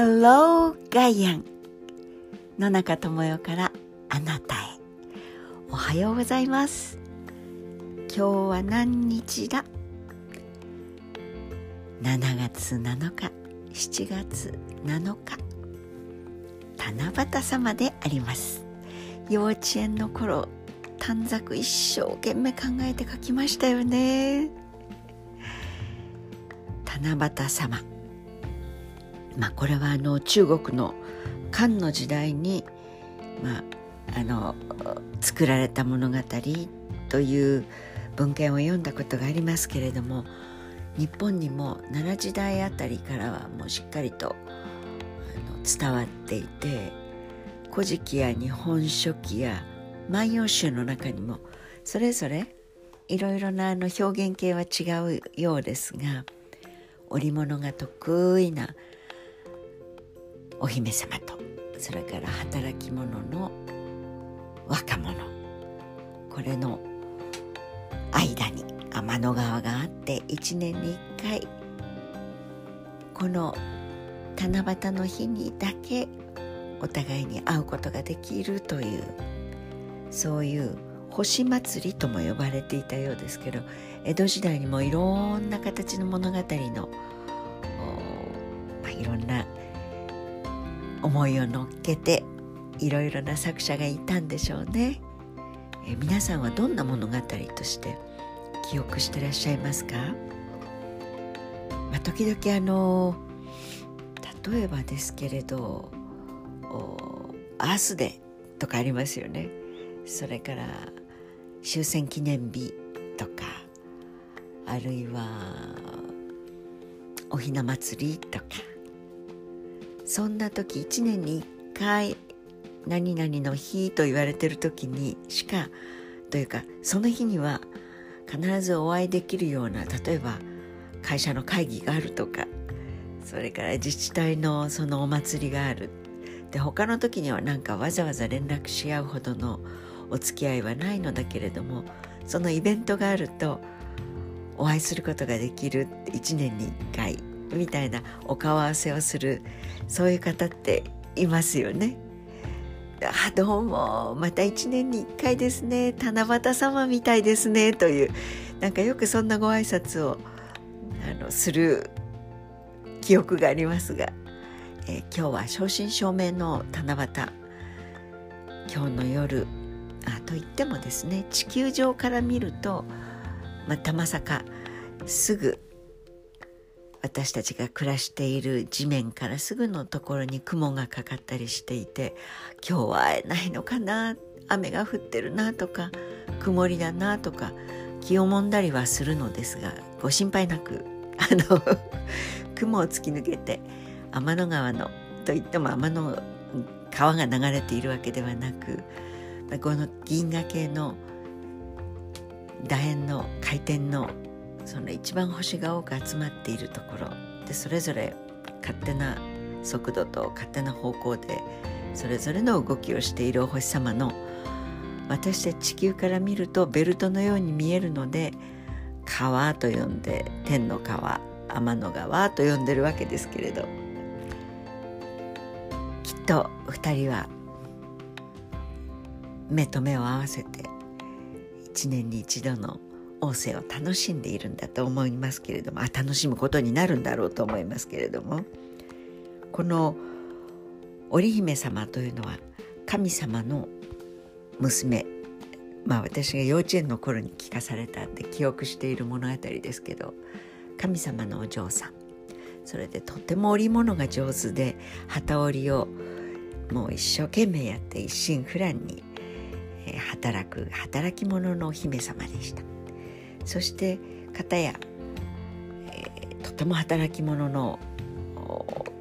Hello ガイアン野中智代からあなたへ。おはようございます。今日は何日だ？7月7日7月7日。七夕様であります。幼稚園の頃短冊一生懸命考えて書きましたよね。七夕様。まあこれはあの中国の漢の時代にまああの作られた物語という文献を読んだことがありますけれども日本にも奈良時代あたりからはもうしっかりと伝わっていて「古事記」や「日本書紀」や「万葉集」の中にもそれぞれいろいろなあの表現形は違うようですが織物が得意なお姫様とそれから働き者の若者。これの間に天の川があって一年に一回この七夕の日にだけお互いに会うことができるというそういう星祭りとも呼ばれていたようですけど江戸時代にもいろんな形の物語の、まあ、いろんな思いを乗っけていろいろな作者がいたんでしょうね。え皆さんはどんな物語として記憶してらっしゃいますか、まあ、時々あの例えばですけれど「アースデー」とかありますよね。それから終戦記念日とかあるいはおひな祭りとかそんな時1年に1回何々の日と言われてる時にしかというかその日には必ずお会いできるような例えば会社の会議があるとかそれから自治体のそのお祭りがある。で他の時にはなんかわざわざ連絡し合うほどのお付き合いはないのだけれどもそのイベントがあるとお会いすることができる1年に1回。みたいなお顔合わせをするそういう方っていますよね。あどうもまた1年に1回ですね。七夕様みたいですね。というなんかよくそんなご挨拶をあのする記憶がありますが、えー、今日は正真正銘の七夕。今日の夜あといってもですね地球上から見るとまたまさかすぐ私たちが暮らしている地面からすぐのところに雲がかかったりしていて今日は会えないのかな雨が降ってるなとか曇りだなとか気をもんだりはするのですがご心配なく あの雲を突き抜けて天の川のといっても天の川が流れているわけではなくこの銀河系の楕円の回転のその一番星が多く集まっているところでそれぞれ勝手な速度と勝手な方向でそれぞれの動きをしているお星様の私たち地球から見るとベルトのように見えるので川と呼んで天の川天の川と呼んでるわけですけれどきっと2人は目と目を合わせて一年に一度の王政を楽しんでいるんだと思いますけれどもあ楽しむことになるんだろうと思いますけれどもこの織姫様というのは神様の娘まあ私が幼稚園の頃に聞かされたんで記憶している物語ですけど神様のお嬢さんそれでとても織物が上手で機織りをもう一生懸命やって一心不乱に働く働き者のお姫様でした。そして片や、えー、とても働き者の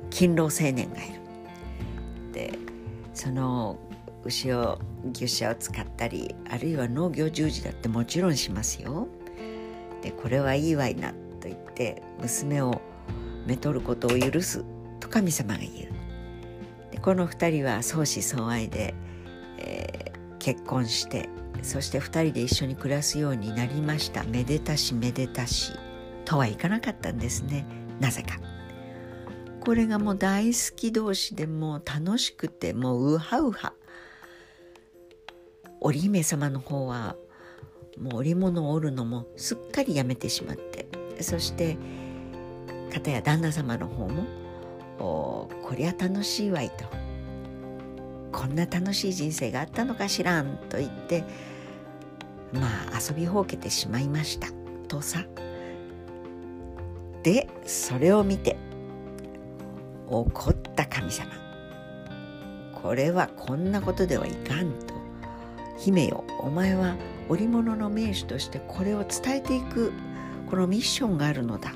勤労青年がいる。でその牛を牛舎を使ったりあるいは農業従事だってもちろんしますよ。でこれはいいわいなと言って娘をめとることを許すと神様が言う。でこの2人は相思相愛で、えー、結婚してそして2人で一緒に暮らすようになりました。めでたしめでたし。とはいかなかったんですね。なぜか。これがもう大好き同士でもう楽しくてもうウハウハ。織姫様の方はもう織物を織るのもすっかりやめてしまって。そして片や旦那様の方も「こりゃ楽しいわい」と「こんな楽しい人生があったのかしらん」と言ってまあ遊びほうけてしまいました。とさでそれを見て怒った神様。これはこんなことではいかんと。姫よお前は織物の名手としてこれを伝えていくこのミッションがあるのだ。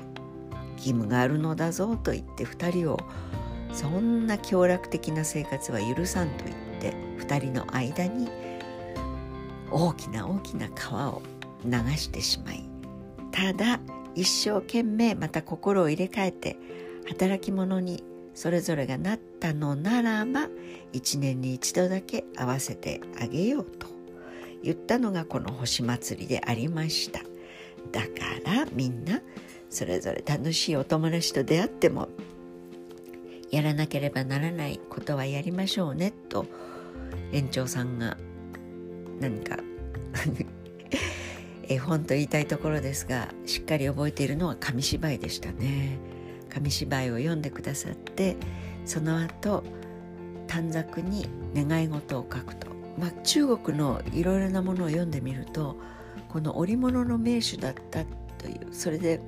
義務があるのだぞと言って2人をそんな凶楽的な生活は許さんと言って2人の間に大きな大きな川を流してしまいただ一生懸命また心を入れ替えて働き者にそれぞれがなったのならば一年に一度だけ会わせてあげようと言ったのがこの星祭りでありました。だからみんなそれぞれ楽しいお友達と出会ってもやらなければならないことはやりましょうね。と園長さんが何か 絵本と言いたいところですがしっかり覚えているのは紙芝居でしたね。紙芝居を読んでくださってその後短冊に願い事を書くと、まあ、中国のいろいろなものを読んでみるとこの織物の名手だったというそれで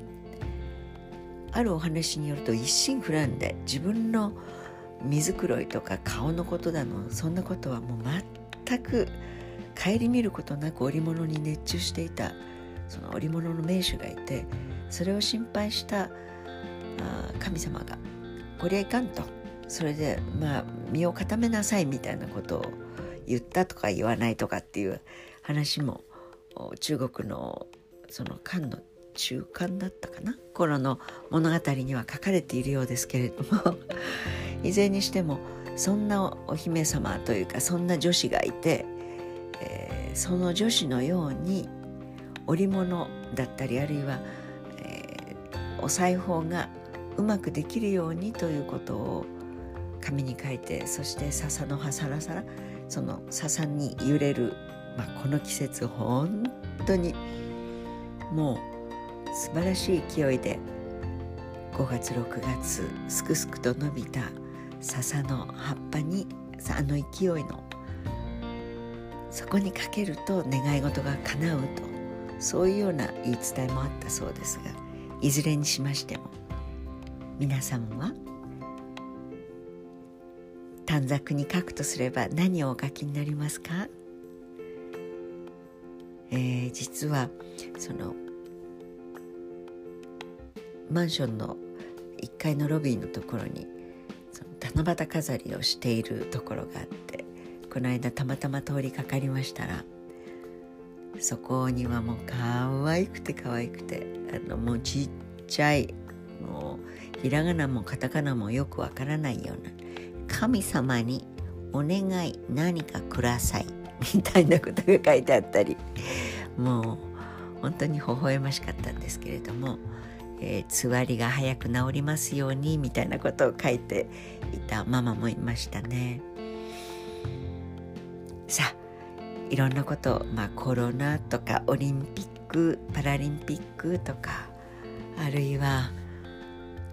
あるお話によると一心不乱で自分の水黒いとか顔のことだのそんなことはもう全く顧みることなく織物に熱中していたその織物の名手がいてそれを心配した神様が「こりゃいかん」とそれでまあ身を固めなさいみたいなことを言ったとか言わないとかっていう話も中国のその漢の中間だったかな？頃の物語には書かれているようですけれども。いずれにしてもそんなお姫様というかそんな女子がいてえー、その女子のように織物だったりあるいは、えー、お裁縫がうまくできるようにということを紙に書いてそして笹の葉サラサラその笹に揺れる、まあ、この季節本当にもう素晴らしい勢いで5月6月すくすくと伸びた笹の葉っぱにあの勢いのそこにかけると願い事が叶うとそういうような言い伝えもあったそうですがいずれにしましても皆さんは短冊に書くとすれば何をお書きになりますか、えー、実はそのマンションの1階のロビーのところにその七夕飾りをしているところがあってこの間たまたま通りかかりましたらそこにはもう可愛くて可愛くてあのもうちっちゃいもうひらがなもカタカナもよくわからないような神様にお願い何かくださいみたいなことが書いてあったりもう本当に微笑ましかったんですけれども、えー、つわりが早く治りますようにみたいなことを書いていたママもいましたね。さあいろんなこと、まあ、コロナとかオリンピックパラリンピックとかあるいは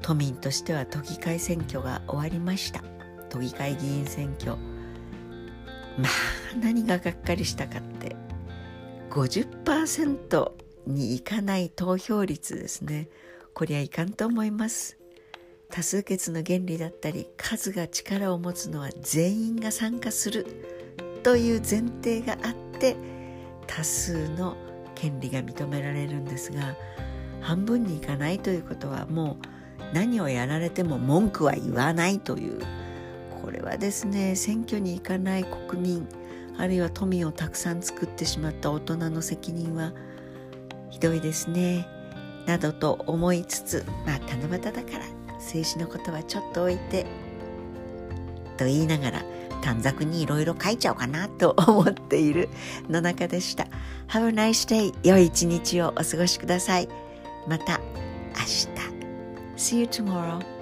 都民としては都議会選挙が終わりました。都議会議員選挙。まあ何ががっかりしたかって50%にいかない投票率ですね。こりゃいかんと思います。多数決の原理だったり数が力を持つのは全員が参加するという前提があって多数の権利が認められるんですが半分にいかないということはもう何をやられても文句は言わないという。これはですね選挙に行かない国民あるいは富をたくさん作ってしまった大人の責任はひどいですね。などと思いつつまあ七夕だから政治のことはちょっと置いてと言いながら短冊にいろいろ書いちゃおうかなと思っている野中でした。Have a nice day. 良い一日をお過ごしください。また明日。See you tomorrow.